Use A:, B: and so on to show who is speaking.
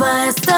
A: vast